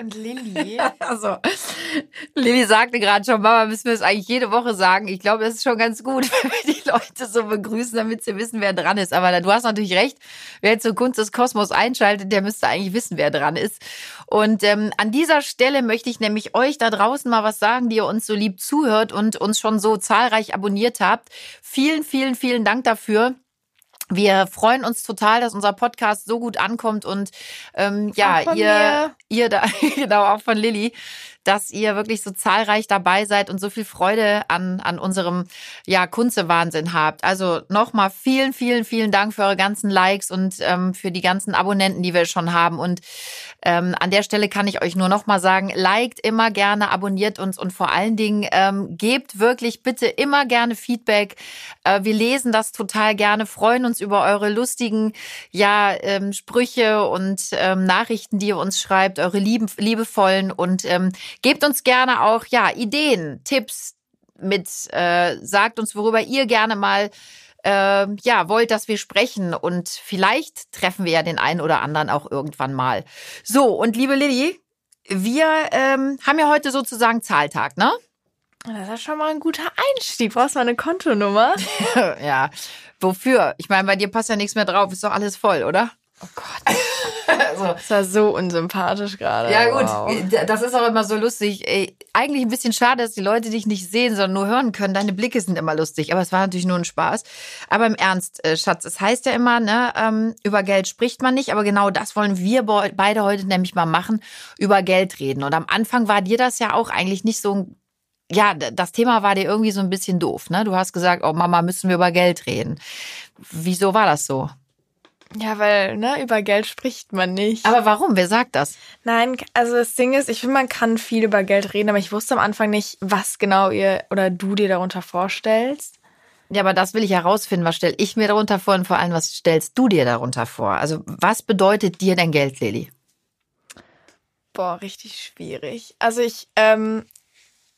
Und Lilly. Also, Lilly sagte gerade schon, Mama, müssen wir es eigentlich jede Woche sagen. Ich glaube, es ist schon ganz gut, wenn wir die Leute so begrüßen, damit sie wissen, wer dran ist. Aber du hast natürlich recht, wer jetzt so Kunst des Kosmos einschaltet, der müsste eigentlich wissen, wer dran ist. Und ähm, an dieser Stelle möchte ich nämlich euch da draußen mal was sagen, die ihr uns so lieb zuhört und uns schon so zahlreich abonniert habt. Vielen, vielen, vielen Dank dafür. Wir freuen uns total, dass unser Podcast so gut ankommt und ähm, ja, ihr, mir. ihr da, genau, auch von Lilly, dass ihr wirklich so zahlreich dabei seid und so viel Freude an, an unserem ja, Kunze-Wahnsinn habt. Also nochmal vielen, vielen, vielen Dank für eure ganzen Likes und ähm, für die ganzen Abonnenten, die wir schon haben. Und ähm, an der Stelle kann ich euch nur nochmal sagen, liked immer gerne, abonniert uns und vor allen Dingen ähm, gebt wirklich bitte immer gerne Feedback. Äh, wir lesen das total gerne, freuen uns über eure lustigen ja, ähm, Sprüche und ähm, Nachrichten, die ihr uns schreibt, eure lieben, liebevollen und ähm, gebt uns gerne auch ja Ideen, Tipps mit, äh, sagt uns, worüber ihr gerne mal äh, ja wollt, dass wir sprechen und vielleicht treffen wir ja den einen oder anderen auch irgendwann mal. So und liebe Lilly, wir ähm, haben ja heute sozusagen Zahltag, ne? Das ist schon mal ein guter Einstieg. Brauchst du mal eine Kontonummer? ja. Wofür? Ich meine, bei dir passt ja nichts mehr drauf. Ist doch alles voll, oder? Oh Gott. Also, Das war so unsympathisch gerade. ja gut, Wow. das ist auch immer so lustig. Ey, eigentlich ein bisschen schade, dass die Leute dich nicht sehen, sondern nur hören können. Deine Blicke sind immer lustig, aber es war natürlich nur ein Spaß. Aber im Ernst, äh, Schatz, es heißt ja immer, ne, ähm, über Geld spricht man nicht, aber genau das wollen wir be- beide heute nämlich mal machen, über Geld reden. Und am Anfang war dir das ja auch eigentlich nicht so ein ja, das Thema war dir irgendwie so ein bisschen doof, ne? Du hast gesagt, oh Mama, müssen wir über Geld reden. Wieso war das so? Ja, weil, ne, über Geld spricht man nicht. Aber warum? Wer sagt das? Nein, also das Ding ist, ich finde, man kann viel über Geld reden, aber ich wusste am Anfang nicht, was genau ihr oder du dir darunter vorstellst. Ja, aber das will ich herausfinden. Was stelle ich mir darunter vor und vor allem, was stellst du dir darunter vor? Also, was bedeutet dir denn Geld, Lilly? Boah, richtig schwierig. Also ich, ähm,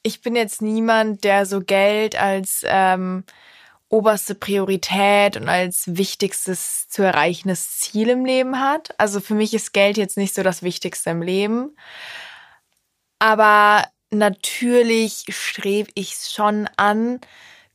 ich bin jetzt niemand, der so Geld als ähm, oberste Priorität und als wichtigstes zu erreichendes Ziel im Leben hat. Also für mich ist Geld jetzt nicht so das Wichtigste im Leben. Aber natürlich strebe ich schon an,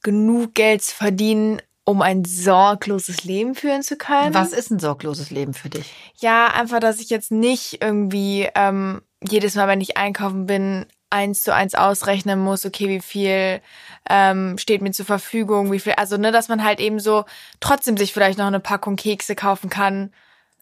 genug Geld zu verdienen, um ein sorgloses Leben führen zu können. Was ist ein sorgloses Leben für dich? Ja, einfach, dass ich jetzt nicht irgendwie ähm, jedes Mal, wenn ich einkaufen bin, eins zu eins ausrechnen muss, okay, wie viel ähm, steht mir zur Verfügung, wie viel, also ne, dass man halt eben so trotzdem sich vielleicht noch eine Packung Kekse kaufen kann,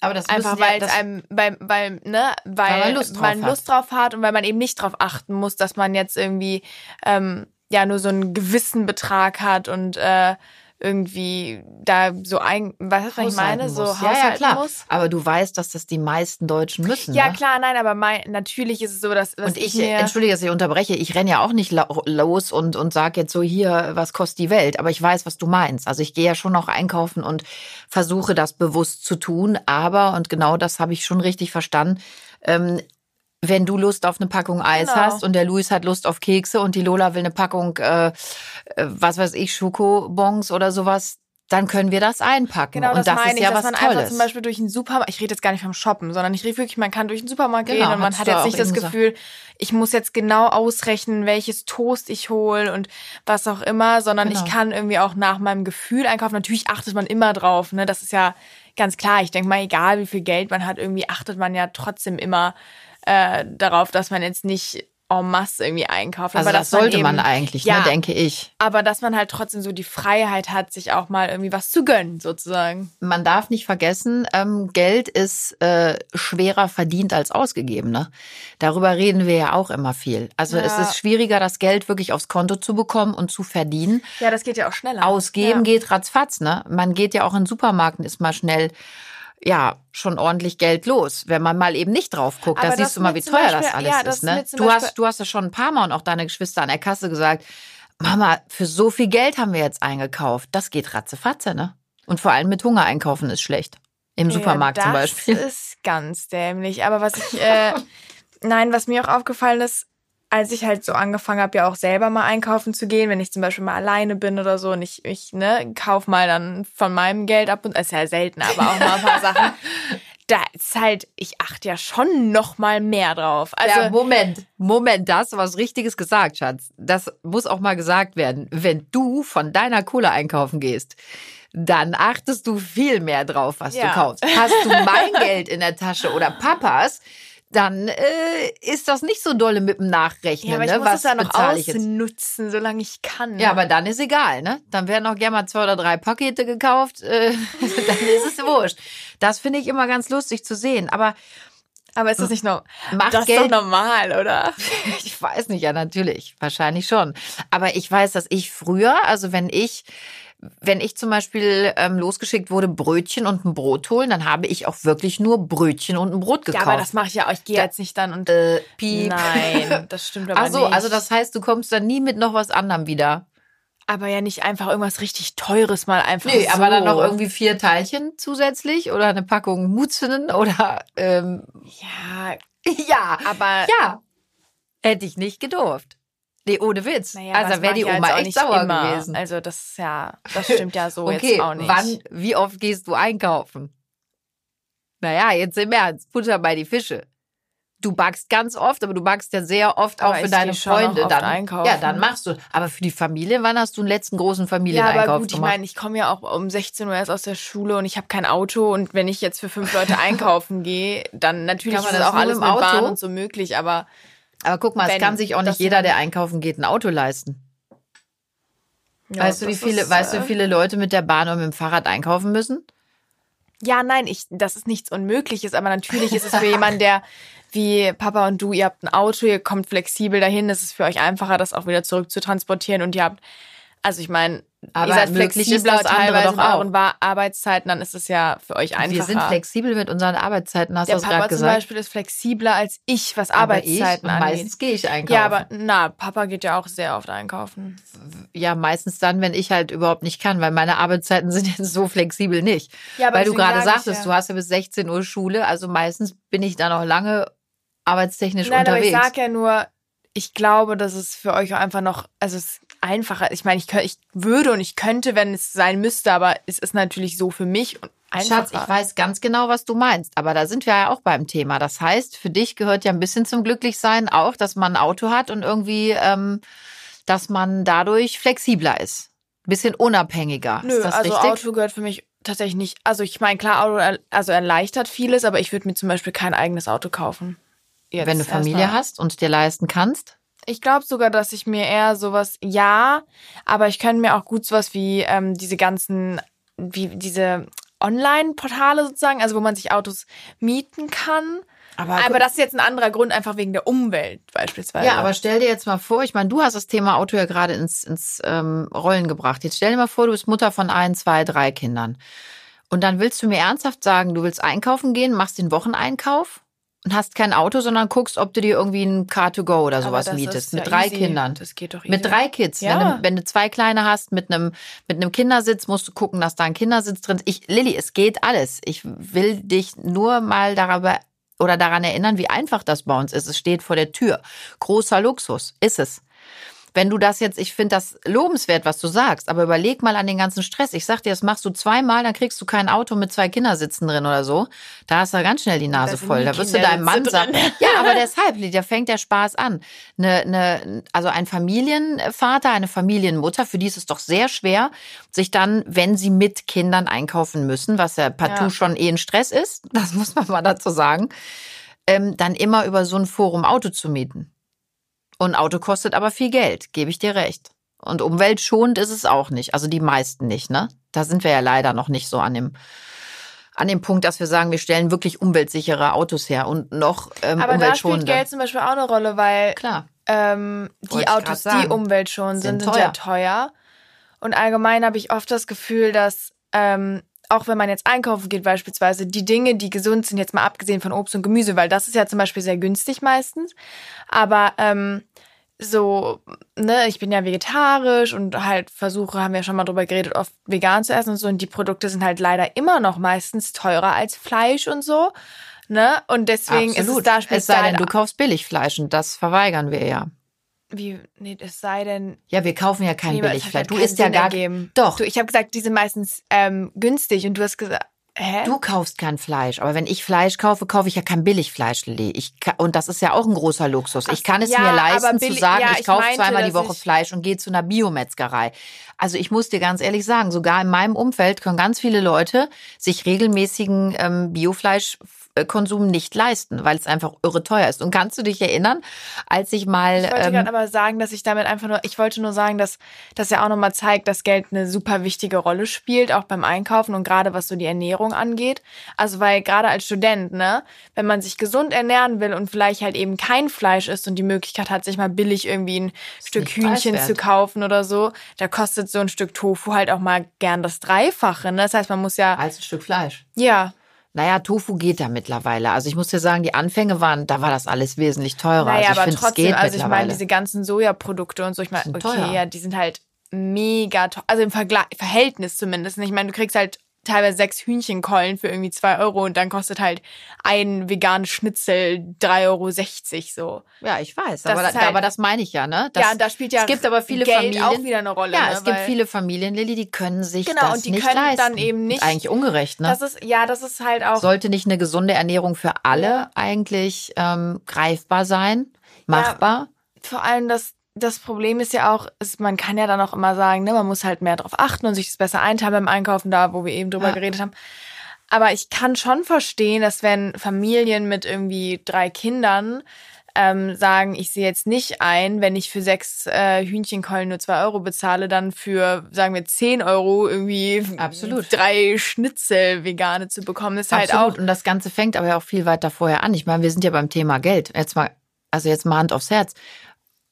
Aber das einfach ja- weil es das- einem, weil, weil, ne, weil, Weil man Lust drauf man hat. Lust drauf hat und weil man eben nicht drauf achten muss, dass man jetzt irgendwie ähm, ja nur so einen gewissen Betrag hat und äh, irgendwie da so ein, weißt du, was ich meine, haushalten so muss. ja, ja, haushalten klar. muss. Aber du weißt, dass das die meisten Deutschen müssen. Ja, ne? klar, nein, aber mein, natürlich ist es so, dass, dass Und ich, mir, entschuldige, dass ich unterbreche, ich renne ja auch nicht los und, und sage jetzt so hier, was kostet die Welt. Aber ich weiß, was du meinst. Also ich gehe ja schon noch einkaufen und versuche das bewusst zu tun. Aber, und genau das habe ich schon richtig verstanden, ähm, wenn du Lust auf eine Packung Eis Genau. hast und der Luis hat Lust auf Kekse und die Lola will eine Packung, äh, äh, was weiß ich, Schokobons oder sowas, dann können wir das einpacken. genau, und das, das meine ist ich, ja dass was man Tolles. einfach zum Beispiel durch den Supermarkt, ich rede jetzt gar nicht vom Shoppen, sondern ich rede wirklich, man kann durch den Supermarkt Genau, gehen und man hat jetzt nicht das gesagt. Gefühl, ich muss jetzt genau ausrechnen, welches Toast ich hole und was auch immer, sondern Genau. ich kann irgendwie auch nach meinem Gefühl einkaufen. Natürlich achtet man immer drauf, ne? Das ist ja ganz klar. Ich denke mal, egal wie viel Geld man hat, irgendwie achtet man ja trotzdem immer äh, darauf, dass man jetzt nicht en masse irgendwie einkauft. also aber das sollte man, eben, eigentlich, ja, ne, denke ich. aber dass man halt trotzdem so die Freiheit hat, sich auch mal irgendwie was zu gönnen, sozusagen. man darf nicht vergessen, ähm, Geld ist äh, schwerer verdient als ausgegeben. Ne? Darüber reden wir ja auch immer viel. Also Ja. es ist schwieriger, das Geld wirklich aufs Konto zu bekommen und zu verdienen. Ja, das geht ja auch schneller. Ausgeben ja. geht ratzfatz. Ne? Man geht ja auch in den Supermarkt und ist mal schnell ja, schon ordentlich Geld los, wenn man mal eben nicht drauf guckt. Da siehst du mal, wie teuer Beispiel- das alles ja, das ist. Ne? Du hast, du hast ja schon ein paar Mal und auch deine Geschwister an der Kasse gesagt, Mama, für so viel Geld haben wir jetzt eingekauft. Das geht ratzefatze, ne? Und vor allem mit Hunger einkaufen ist schlecht. Im Supermarkt ja, zum Beispiel. Das ist ganz dämlich. Aber was ich, äh, nein, was mir auch aufgefallen ist, als ich halt so angefangen habe, ja auch selber mal einkaufen zu gehen, wenn ich zum Beispiel mal alleine bin oder so und ich, ich ne, kauf mal dann von meinem Geld ab und ist ja selten, aber auch mal ein paar Sachen. Da ist halt, ich achte ja schon noch mal mehr drauf. Also ja, Moment, Moment, da hast du was Richtiges gesagt, Schatz. Das muss auch mal gesagt werden. Wenn du von deiner Kohle einkaufen gehst, dann achtest du viel mehr drauf, was Ja. du kaufst. Hast du mein Geld in der Tasche oder Papas, dann äh, ist das nicht so dolle mit dem Nachrechnen. ja, aber ich ne? muss was es ja noch ausnutzen, solange ich kann. Ja, aber dann ist egal, ne? Dann werden auch gerne mal zwei oder drei Pakete gekauft, äh, dann ist es wurscht. Das finde ich immer ganz lustig zu sehen. Aber aber ist das nicht noch, macht das ist Geld doch normal, oder? Ich weiß nicht, ja, natürlich. Wahrscheinlich schon. Aber ich weiß, dass ich früher, also wenn ich, wenn ich zum Beispiel ähm, losgeschickt wurde, Brötchen und ein Brot holen, dann habe ich auch wirklich nur Brötchen und ein Brot Ja, gekauft. aber das mache ich ja auch. Ich gehe Da- jetzt nicht dann und äh, piep. Nein, das stimmt aber Ach so, nicht. also das heißt, du kommst dann nie mit noch was anderem wieder. aber ja nicht einfach irgendwas richtig Teures mal einfach Nee, so. aber dann noch irgendwie vier Teilchen zusätzlich oder eine Packung Mutzinnen oder ähm, Ja, ja, aber ja. Hätte ich nicht gedurft. Nee, ohne Witz. naja, also wäre die ich Oma auch echt sauer immer. gewesen. Also das ist ja, das stimmt ja so okay, jetzt auch nicht. wann, wie oft gehst du einkaufen? Naja, jetzt im Ernst, Butter bei die Fische. Du backst ganz oft, aber du backst ja sehr oft Aber auch für ich deine Freunde. Dann, einkaufen. Ja, dann machst du. Aber für die Familie, wann hast du einen letzten großen ja, Familieneinkauf aber gut, ich gemacht? meine, ich komme ja auch um 16 Uhr erst aus der Schule und ich habe kein Auto und wenn ich jetzt für fünf Leute einkaufen gehe, dann natürlich ist das auch alles mit dem Bahn Auto? und so möglich, aber aber guck mal, es wenn kann sich auch nicht jeder, der einkaufen geht, ein Auto leisten. ja, weißt du, wie viele, ist, weißt du, äh, wie viele Leute mit der Bahn oder mit dem Fahrrad einkaufen müssen? Ja, nein, ich, das ist nichts Unmögliches, aber natürlich ist es für jemanden, der wie Papa und du, ihr habt ein Auto, ihr kommt flexibel dahin, es ist für euch einfacher, das auch wieder zurück zu transportieren und ihr habt, also ich meine, Aber ihr seid flexibler teilweise doch in auch. euren Wa- Arbeitszeiten, dann ist es ja für euch einfacher. Wir sind flexibel mit unseren Arbeitszeiten, hast du gerade Papa zum gesagt? Beispiel ist flexibler als ich, was Aber ich, Arbeitszeiten und angeht. meistens gehe ich einkaufen. Ja, aber na, Papa geht ja auch sehr oft einkaufen. Ja, meistens dann, wenn ich halt überhaupt nicht kann, weil meine Arbeitszeiten sind jetzt so flexibel nicht. Ja, aber weil du gerade sag ich sagtest, ja. du hast ja bis 16 Uhr Schule, also meistens bin ich da noch lange arbeitstechnisch Nein, unterwegs. aber ich sag ja nur, ich glaube, dass es für euch einfach noch, also es einfacher. Ich meine, ich, kö- ich würde und ich könnte, wenn es sein müsste, aber es ist natürlich so für mich und einfacher. Schatz, ich weiß ganz genau, was du meinst, aber da sind wir ja auch beim Thema. Das heißt, für dich gehört ja ein bisschen zum Glücklichsein auch, dass man ein Auto hat und irgendwie, ähm, dass man dadurch flexibler ist. Ein bisschen unabhängiger. Nö, ist das also richtig? Auto gehört für mich tatsächlich nicht. Also ich meine, klar, Auto also erleichtert vieles, aber ich würde mir zum Beispiel kein eigenes Auto kaufen. Jetzt Wenn du Familie hast und dir leisten kannst. Ich glaube sogar, dass ich mir eher sowas, ja, aber ich könnte mir auch gut sowas wie ähm, diese ganzen, wie diese Online-Portale sozusagen, also wo man sich Autos mieten kann. Aber, Aber das ist jetzt ein anderer Grund, einfach wegen der Umwelt beispielsweise. ja, aber stell dir jetzt mal vor, ich meine, du hast das Thema Auto ja gerade ins, ins ähm, Rollen gebracht. Jetzt stell dir mal vor, du bist Mutter von ein, zwei, drei Kindern. Und dann willst du mir ernsthaft sagen, du willst einkaufen gehen, machst den Wocheneinkauf und hast kein Auto, sondern guckst, ob du dir irgendwie ein Car2Go oder sowas mietest. Mit ja drei easy. Kindern. Das geht doch easy. Mit drei Kids. Ja. Wenn, du, wenn du zwei kleine hast mit einem, mit einem Kindersitz, musst du gucken, dass da ein Kindersitz drin ist. Ich, Lilly, es geht alles. Ich will dich nur mal darüber oder daran erinnern, wie einfach das bei uns ist. Es steht vor der Tür. Großer Luxus ist es. Wenn du das jetzt, ich finde das lobenswert, was du sagst, aber überleg mal an den ganzen Stress. Ich sag dir, das machst du zweimal, dann kriegst du kein Auto mit zwei Kindersitzen drin oder so. Da hast du ganz schnell die Nase voll. Da wirst du deinem Mann sagen. Ja, aber deshalb, da fängt der Spaß an. Eine, eine, also ein Familienvater, eine Familienmutter, für die ist es doch sehr schwer, sich dann, wenn sie mit Kindern einkaufen müssen, was ja partout Ja. schon eh ein Stress ist, das muss man mal dazu sagen, ähm, dann immer über so ein Forum Auto zu mieten. Und Auto kostet aber viel Geld, gebe ich dir recht. Und umweltschonend ist es auch nicht. Also die meisten nicht, ne? Da sind wir ja leider noch nicht so an dem, an dem Punkt, dass wir sagen, wir stellen wirklich umweltsichere Autos her und noch ähm, aber da spielt umweltschonende. Geld zum Beispiel auch eine Rolle, weil Klar. ähm, die Autos, die umweltschonend sind, Sind sind ja teuer. Und allgemein habe ich oft das Gefühl, dass ähm, auch wenn man jetzt einkaufen geht beispielsweise, die Dinge, die gesund sind, jetzt mal abgesehen von Obst und Gemüse, weil das ist ja zum Beispiel sehr günstig meistens, aber ähm, so ne, ich bin ja vegetarisch und halt versuche, haben wir schon mal drüber geredet, oft vegan zu essen und so. Und die Produkte sind halt leider immer noch meistens teurer als Fleisch und so. Ne? Und deswegen Absolut. ist es da Es sei denn, speziell. du kaufst Billigfleisch und das verweigern wir ja. Wie, nee, es sei denn. Ja, wir kaufen ja kein Nee, Billigfleisch. Du isst ja gar ergeben. Doch, Du, ich habe gesagt, die sind meistens ähm, günstig und du hast gesagt, hä? Du kaufst kein Fleisch, aber wenn ich Fleisch kaufe, kaufe ich ja kein Billigfleisch, Lilly. Ich und das ist ja auch ein großer Luxus. Ich kann es ja, mir leisten zu sagen, ja, ich ich kaufe meinte, zweimal die Woche Fleisch und gehe zu einer Biometzgerei. Also ich muss dir ganz ehrlich sagen, sogar in meinem Umfeld können ganz viele Leute sich regelmäßigen ähm, Biofleischkonsum nicht leisten, weil es einfach irre teuer ist. Und kannst du dich erinnern, als ich mal Ich wollte ähm, gerade aber sagen, dass ich damit einfach nur, ich wollte nur sagen, dass das ja auch nochmal zeigt, dass Geld eine super wichtige Rolle spielt, auch beim Einkaufen und gerade was so die Ernährung angeht. Also weil gerade als Student, ne, wenn man sich gesund ernähren will und vielleicht halt eben kein Fleisch isst und die Möglichkeit hat, sich mal billig irgendwie ein Stück Hühnchen preiswert. zu kaufen oder so, da kostet so ein Stück Tofu halt auch mal gern das Dreifache. Ne? Das heißt, man muss ja, als ein Stück Fleisch. ja, Naja, Tofu geht da mittlerweile. Also ich muss dir sagen, die Anfänge waren, da war das alles wesentlich teurer. Naja, also ich aber finde, es trotzdem, also ich meine, diese ganzen Sojaprodukte und so, ich meine, okay, teuer. ja, die sind halt mega teuer. Also im Vergleich, Verhältnis zumindest. Ich meine, du kriegst halt teilweise sechs Hühnchenkeulen für irgendwie zwei Euro und dann kostet halt ein veganes Schnitzel 3,60 Euro so. Ja, ich weiß, Das aber, halt- aber das meine ich ja, ne? Das, ja, da spielt ja es gibt aber viele Geld Familien, auch wieder eine Rolle. Ja, ne? es gibt viele Familien, Lilly, die können sich Genau, das und die nicht können leisten. dann eben nicht- eigentlich ungerecht, ne? Das ist, ja, das ist halt auch. Sollte nicht eine gesunde Ernährung für alle eigentlich ähm, greifbar sein, machbar? vor allem das, das Problem ist ja auch, ist, man kann ja dann auch immer sagen, ne, man muss halt mehr drauf achten und sich das besser einteilen beim Einkaufen, da wo wir eben drüber Ja. geredet haben. Aber ich kann schon verstehen, dass wenn Familien mit irgendwie drei Kindern ähm, sagen, ich sehe jetzt nicht ein, wenn ich für sechs äh, Hühnchenkeulen nur zwei Euro bezahle, dann für, sagen wir, zehn Euro irgendwie Absolut. drei Schnitzel vegane zu bekommen, ist halt Absolut. auch. Und das Ganze fängt aber ja auch viel weiter vorher an. Ich meine, wir sind ja beim Thema Geld. Jetzt mal, also jetzt mal Hand aufs Herz.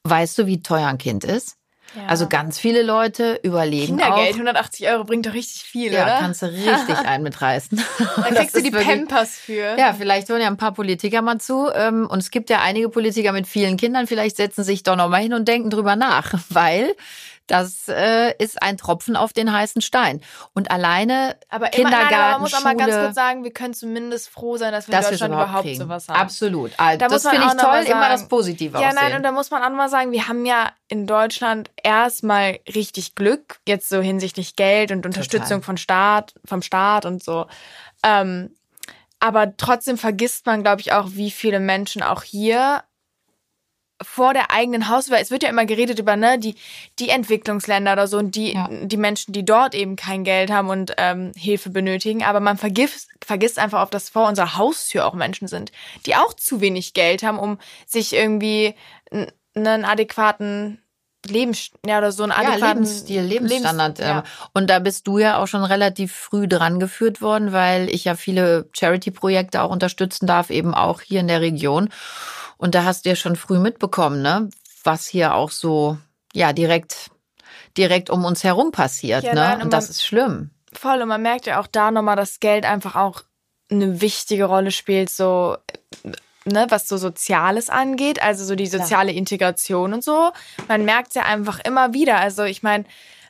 Weißt du, wie teuer ein Kind ist? Ja. Also ganz viele Leute überlegen Kindergeld, auch. 180 Euro bringt doch richtig viel, Ja, oder? kannst du richtig einen mitreißen. da Das kriegst du die wirklich- Pampers für. Ja, vielleicht hören ja ein paar Politiker mal zu. ähm, Und es gibt ja einige Politiker mit vielen Kindern. Vielleicht setzen sich doch noch mal hin und denken drüber nach, weil das äh, ist ein Tropfen auf den heißen Stein. Und alleine Aber immer, Kindergarten, nein, aber man muss auch mal ganz kurz sagen, wir können zumindest froh sein, dass wir dass in Deutschland überhaupt, kriegen. sowas haben. Absolut. Also, Da das finde ich toll, mal immer sagen- das Positive Ja, aussehen. nein, und da muss man auch mal sagen, wir haben ja in Deutschland erstmal richtig Glück, jetzt so hinsichtlich Geld und Unterstützung von Staat, vom Staat und so. Ähm, aber trotzdem vergisst man, glaube ich, auch, wie viele Menschen auch hier vor der eigenen Haustür, es wird ja immer geredet über ne, die, die Entwicklungsländer oder so und die, Ja. die Menschen, die dort eben kein Geld haben und ähm, Hilfe benötigen, aber man vergisst, vergisst einfach auf, dass vor unserer Haustür auch Menschen sind, die auch zu wenig Geld haben, um sich irgendwie einen adäquaten Lebens ja, oder so einen ja, adäquaten Lebensstil, Lebensstandard. Lebens- ja. ähm, Und da bist du ja auch schon relativ früh dran geführt worden, weil ich ja viele Charity-Projekte auch unterstützen darf, eben auch hier in der Region. Und da hast du ja schon früh mitbekommen, ne, was hier auch so, ja, direkt, direkt um uns herum passiert, Ja, ne? nein, und und das man- ist schlimm. Voll, und man merkt ja auch da nochmal, dass Geld einfach auch eine wichtige Rolle spielt, so, ne, was so Soziales angeht, also so die soziale Integration und so. Man merkt ja einfach immer wieder. Also ich meine,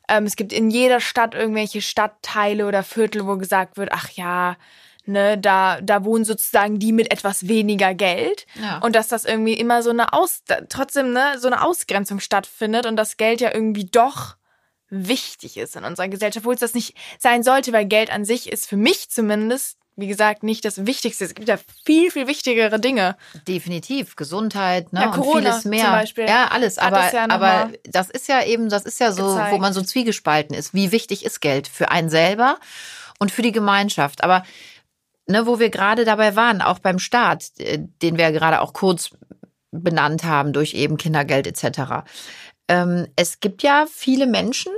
ähm, es gibt in jeder Stadt irgendwelche Stadtteile oder Viertel, wo gesagt wird, ach ja, ne, da, da wohnen sozusagen die mit etwas weniger Geld. Ja. Und dass das irgendwie immer so eine Aus, trotzdem, ne, so eine Ausgrenzung stattfindet und das Geld ja irgendwie doch wichtig ist in unserer Gesellschaft, obwohl es das nicht sein sollte, weil Geld an sich ist für mich zumindest, wie gesagt, nicht das Wichtigste. Es gibt ja viel, viel wichtigere Dinge. Definitiv, Gesundheit, ne? Ja, und Corona vieles mehr. zum Beispiel Ja, alles. Aber, ja aber das ist ja eben, das ist ja so, gezeigt. wo man so zwiegespalten ist. Wie wichtig ist Geld für einen selber und für die Gemeinschaft? Aber ne, wo wir gerade dabei waren, auch beim Staat, äh, den wir gerade auch kurz benannt haben durch eben Kindergeld etc. Ähm, es gibt ja viele Menschen,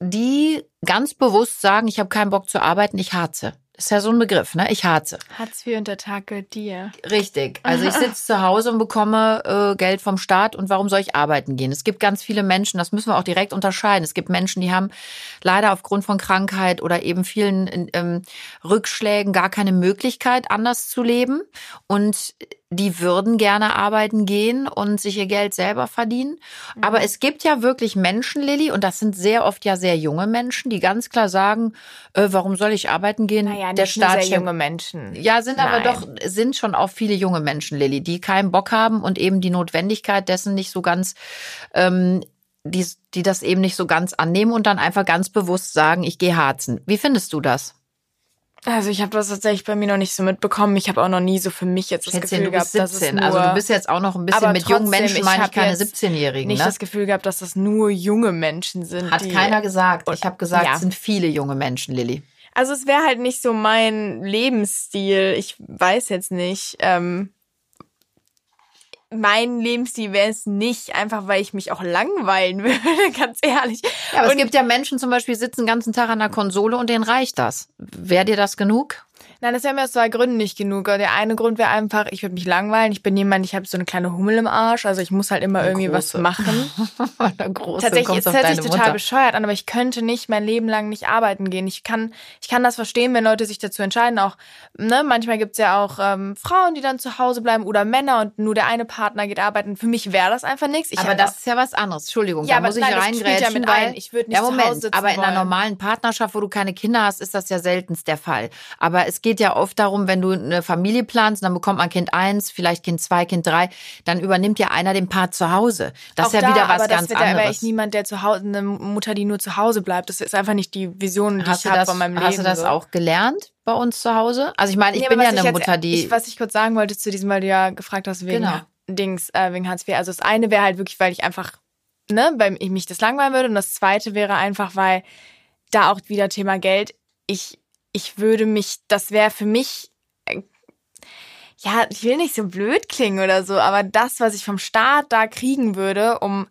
die ganz bewusst sagen, ich habe keinen Bock zu arbeiten, ich harze. Das ist ja so ein Begriff, ne? Ich harze. Hartz IV gehört dir. Richtig. Also ich sitze zu Hause und bekomme äh, Geld vom Staat und warum soll ich arbeiten gehen? Es gibt ganz viele Menschen, das müssen wir auch direkt unterscheiden. Es gibt Menschen, die haben leider aufgrund von Krankheit oder eben vielen ähm, Rückschlägen gar keine Möglichkeit, anders zu leben. Und die würden gerne arbeiten gehen und sich ihr Geld selber verdienen. Mhm. Aber es gibt ja wirklich Menschen, Lilly, und das sind sehr oft ja sehr junge Menschen, die ganz klar sagen, äh, warum soll ich arbeiten gehen? Naja, der Staat sehr junge Menschen. Ja, sind Nein. aber doch sind schon auch viele junge Menschen, Lilly, die keinen Bock haben und eben die Notwendigkeit dessen nicht so ganz ähm, die, die das eben nicht so ganz annehmen und dann einfach ganz bewusst sagen, ich gehe harzen. Wie findest du das? Also ich habe das tatsächlich bei mir noch nicht so mitbekommen. Ich habe auch noch nie so für mich jetzt das Schätzchen, Gefühl gehabt, 17. dass es nur, Also du bist jetzt auch noch ein bisschen mit jungen Menschen, meine ich keine 17-Jährigen. Nicht ne? das Gefühl gehabt, dass das nur junge Menschen sind. Hat keiner gesagt. Ich habe gesagt, ja. es sind viele junge Menschen, Lilly. Also es wäre halt nicht so mein Lebensstil. Ich weiß jetzt nicht. Ähm, mein Lebensstil wäre es nicht, einfach weil ich mich auch langweilen würde, ganz ehrlich. Ja, aber und es gibt ja Menschen zum Beispiel, sitzen den ganzen Tag an der Konsole und denen reicht das. Wäre dir das genug? Nein, das wäre mir aus zwei Gründen nicht genug. Der eine Grund wäre einfach, ich würde mich langweilen. Ich bin jemand, ich habe so eine kleine Hummel im Arsch. Also ich muss halt immer eine irgendwie große. was machen. große, Tatsächlich, es hört sich total Mutter. bescheuert an, aber ich könnte nicht mein Leben lang nicht arbeiten gehen. Ich kann, ich kann das verstehen, wenn Leute sich dazu entscheiden. Auch, ne, manchmal gibt's ja auch ähm, Frauen, die dann zu Hause bleiben oder Männer und nur der eine Partner geht arbeiten. Für mich wäre das einfach nichts. aber das ist ja was anderes. Entschuldigung, ja, da muss ich nein, reingrätschen, ja mit weil, ein. Ich würde nicht ja, Moment, zu Hause sitzen aber in einer normalen Partnerschaft, wo du keine Kinder hast, ist das ja seltenst der Fall. Aber es geht ja oft darum, wenn du eine Familie planst, dann bekommt man Kind eins, vielleicht Kind zwei, Kind drei, dann übernimmt ja einer den Part zu Hause. Das Auch ist ja da, wieder was aber ganz das anderes. Da wäre ich niemand, der zu Hause, eine Mutter, die nur zu Hause bleibt. Das ist einfach nicht die Vision, die hast ich habe von meinem Leben. Hast du das so. auch gelernt bei uns zu Hause? Also ich meine, ich nee, bin ja eine jetzt, Mutter, die. Ich, was ich kurz sagen wollte zu diesem, weil du ja gefragt hast wegen genau. Dings, äh, wegen Hartz IV. Also das eine wäre halt wirklich, weil ich einfach, ne, weil ich mich das langweilen würde. Und das zweite wäre einfach, weil da auch wieder Thema Geld. Ich, ich würde mich, das wäre für mich ja, ich will nicht so blöd klingen oder so, aber das, was ich vom Staat da kriegen würde, um,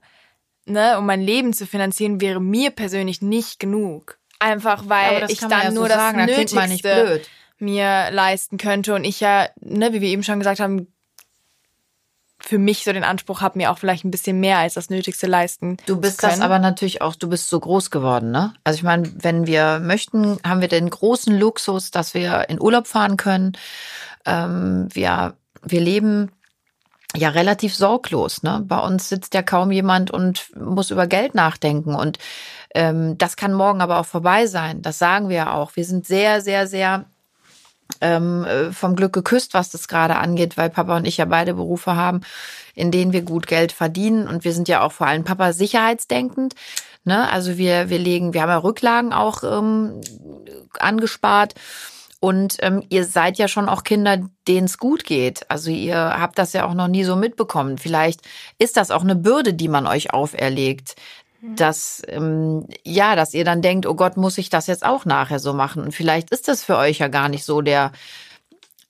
ne, um mein Leben zu finanzieren, wäre mir persönlich nicht genug. Einfach weil ich dann ja nur so das sagen. Nötigste mir leisten könnte und ich ja, ne, wie wir eben schon gesagt haben, für mich so den Anspruch habe, mir auch vielleicht ein bisschen mehr als das Nötigste leisten. Du bist das aber natürlich auch, du bist so groß geworden, ne? Also ich meine, wenn wir möchten, haben wir den großen Luxus, dass wir in Urlaub fahren können ähm, wir, wir leben ja relativ sorglos. Ne? Bei uns sitzt ja kaum jemand und muss über Geld nachdenken. Und ähm, das kann morgen aber auch vorbei sein. Das sagen wir ja auch. Wir sind sehr, sehr, sehr ähm, äh, vom Glück geküsst, was das gerade angeht, weil Papa und ich ja beide Berufe haben, in denen wir gut Geld verdienen. Und wir sind ja auch vor allem Papa sicherheitsdenkend. Ne? Also wir, wir legen, wir haben ja Rücklagen auch ähm, angespart. Und ähm, ihr seid ja schon auch Kinder, denen es gut geht. Also ihr habt das ja auch noch nie so mitbekommen. Vielleicht ist das auch eine Bürde, die man euch auferlegt. Mhm. Dass, ähm, ja, dass ihr dann denkt, oh Gott, muss ich das jetzt auch nachher so machen? Und vielleicht ist das für euch ja gar nicht so der,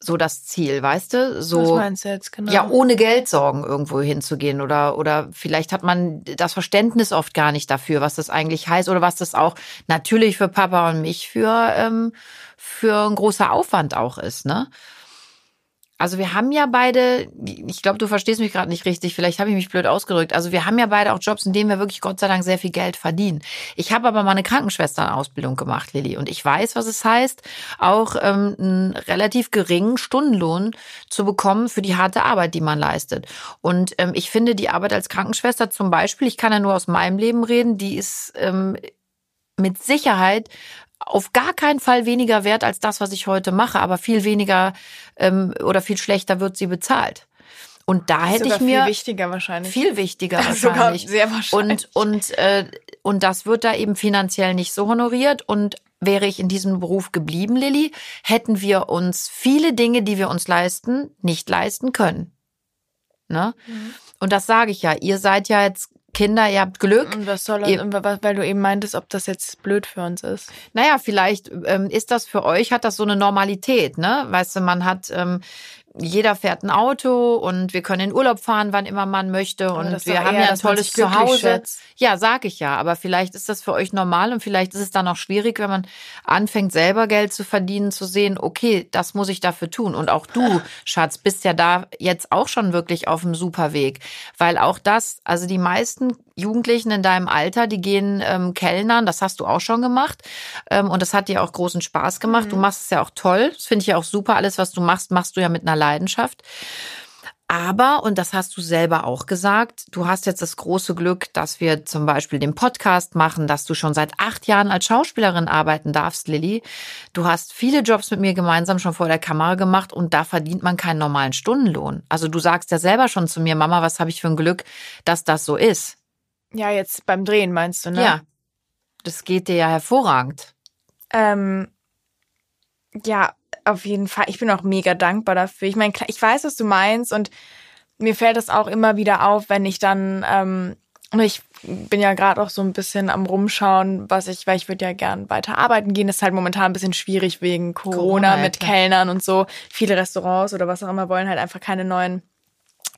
so das Ziel, weißt du? So, du jetzt genau? Ja, ohne Geld sorgen irgendwo hinzugehen oder oder vielleicht hat man das Verständnis oft gar nicht dafür, was das eigentlich heißt oder was das auch natürlich für Papa und mich für ähm, für ein großer Aufwand auch ist, ne? Also wir haben ja beide, ich glaube, du verstehst mich gerade nicht richtig, vielleicht habe ich mich blöd ausgedrückt. Also wir haben ja beide auch Jobs, in denen wir wirklich Gott sei Dank sehr viel Geld verdienen. Ich habe aber mal eine Krankenschwesternausbildung gemacht, Lilly, und ich weiß, was es heißt, auch ähm, einen relativ geringen Stundenlohn zu bekommen für die harte Arbeit, die man leistet. Und ähm, ich finde die Arbeit als Krankenschwester zum Beispiel, ich kann ja nur aus meinem Leben reden, die ist ähm, mit Sicherheit auf gar keinen Fall weniger wert als das, was ich heute mache, aber viel weniger ähm, oder viel schlechter wird sie bezahlt. Und da hätte ich mir viel wichtiger wahrscheinlich viel wichtiger wahrscheinlich sehr wahrscheinlich und und äh, und das wird da eben finanziell nicht so honoriert und wäre ich in diesem Beruf geblieben, Lilly, hätten wir uns viele Dinge, die wir uns leisten, nicht leisten können. Ne? Mhm. Und das sage ich ja. Ihr seid ja jetzt Kinder, ihr habt Glück. Und was soll, ihr, weil du eben meintest, ob das jetzt blöd für uns ist. Naja, vielleicht ähm, ist das für euch, hat das so eine Normalität, ne? Weißt du, man hat ähm, jeder fährt ein Auto und wir können in Urlaub fahren, wann immer man möchte. Und wir haben eher, ja ein tolles Zuhause. Ja, sag ich ja, aber vielleicht ist das für euch normal und vielleicht ist es dann auch schwierig, wenn man anfängt selber Geld zu verdienen, zu sehen, okay, das muss ich dafür tun. Und auch du, Schatz, bist ja da jetzt auch schon wirklich auf dem super Weg, weil auch das, also die meisten Jugendlichen in deinem Alter, die gehen ähm, Kellnern, das hast du auch schon gemacht ähm, und das hat dir auch großen Spaß gemacht. Mhm. Du machst es ja auch toll, das finde ich ja auch super. Alles, was du machst, machst du ja mit einer Leidenschaft. Aber, und das hast du selber auch gesagt, du hast jetzt das große Glück, dass wir zum Beispiel den Podcast machen, dass du schon seit acht Jahren als Schauspielerin arbeiten darfst, Lilly. Du hast viele Jobs mit mir gemeinsam schon vor der Kamera gemacht und da verdient man keinen normalen Stundenlohn. Also du sagst ja selber schon zu mir, Mama, was habe ich für ein Glück, dass das so ist. Ja, jetzt beim Drehen meinst du, ne? Ja. Das geht dir ja hervorragend. Ähm, ja, auf jeden Fall. Ich bin auch mega dankbar dafür. Ich meine, ich weiß, was du meinst und mir fällt das auch immer wieder auf, wenn ich dann, ähm, ich bin ja gerade auch so ein bisschen am Rumschauen, was ich, weil ich würde ja gern weiter arbeiten gehen. Das ist halt momentan ein bisschen schwierig wegen Corona, Corona mit. Kellnern und so. Viele Restaurants oder was auch immer wollen halt einfach keine neuen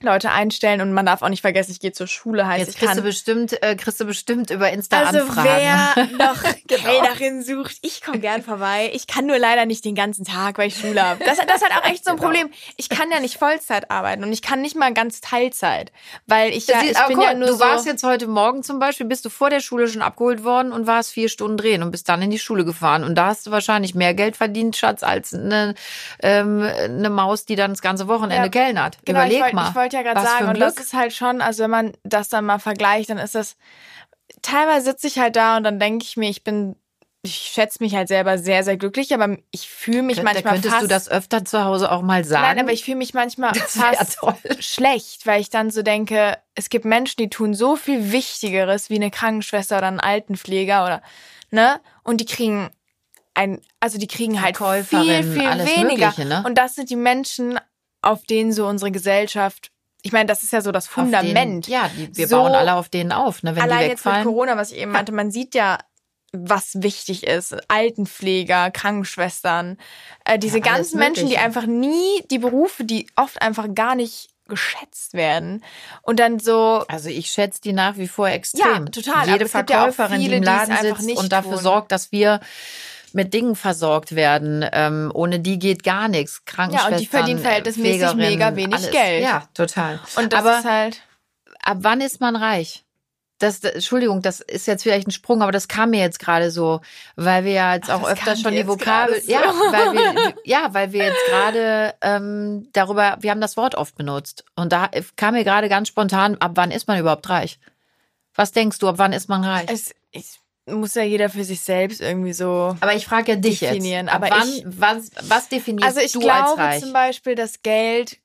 Leute einstellen und man darf auch nicht vergessen, ich gehe zur Schule, heißt Jetzt ich kriegst kann du bestimmt, äh, kriegst du bestimmt über Insta also Anfragen. wer noch genau. Kellnerin sucht, ich komme gern vorbei. Ich kann nur leider nicht den ganzen Tag, weil ich Schule habe. Das, das ist halt auch echt so ein genau. Problem. Ich kann ja nicht Vollzeit arbeiten und ich kann nicht mal ganz Teilzeit, weil ich ja, ich bin cool. ja nur Du so warst jetzt heute Morgen zum Beispiel, bist du vor der Schule schon abgeholt worden und warst vier Stunden drehen und bist dann in die Schule gefahren und da hast du wahrscheinlich mehr Geld verdient, Schatz, als eine, ähm, eine Maus, die dann das ganze Wochenende ja, kellnert. Genau, Überleg ich wollt, mal. Ich wollte ja gerade sagen, und das ist halt schon, also wenn man das dann mal vergleicht, dann ist das, teilweise sitze ich halt da und dann denke ich mir, ich bin ich schätze mich halt selber sehr, sehr glücklich, aber ich fühle mich da manchmal könntest fast... du das öfter zu Hause auch mal sagen? Nein, aber ich fühle mich manchmal fast schlecht, weil ich dann so denke, es gibt Menschen, die tun so viel Wichtigeres wie eine Krankenschwester oder ein Altenpfleger oder, ne? Und die kriegen ein, also die kriegen halt viel, viel weniger. Ne? Und das sind die Menschen, auf denen so unsere Gesellschaft ich meine, das ist ja so das Fundament. Denen, ja, die, wir so, bauen alle auf denen auf, ne, wenn allein die wegfallen. jetzt mit Corona, was ich eben meinte, man sieht ja, was wichtig ist. Altenpfleger, Krankenschwestern, äh, diese ja, ganzen Menschen, die einfach nie, die Berufe, die oft einfach gar nicht geschätzt werden. Und dann so. Also ich schätze die nach wie vor extrem. Ja, total. Jede Verkäuferin, ja viele, die im Laden sitzt und dafür tun. sorgt, dass wir mit Dingen versorgt werden. Ähm, ohne die geht gar nichts. Krankenschwestern, Ja, und die verdienen verhältnismäßig mega wenig alles. Geld. Ja, total. Und das aber ist halt. Ab wann ist man reich? Das, das, Entschuldigung, das ist jetzt vielleicht ein Sprung, aber das kam mir jetzt gerade so, weil wir ja jetzt auch öfter schon die Vokabel, so. ja, weil wir, ja, weil wir jetzt gerade ähm, darüber, wir haben das Wort oft benutzt und da kam mir gerade ganz spontan, ab wann ist man überhaupt reich? Was denkst du, ab wann ist man reich? Es, ich muss ja jeder für sich selbst irgendwie so. Aber ich frage ja dich definieren. jetzt. Aber wann, ich, was, was definierst also ich du glaube als reich? zum Beispiel, dass Geld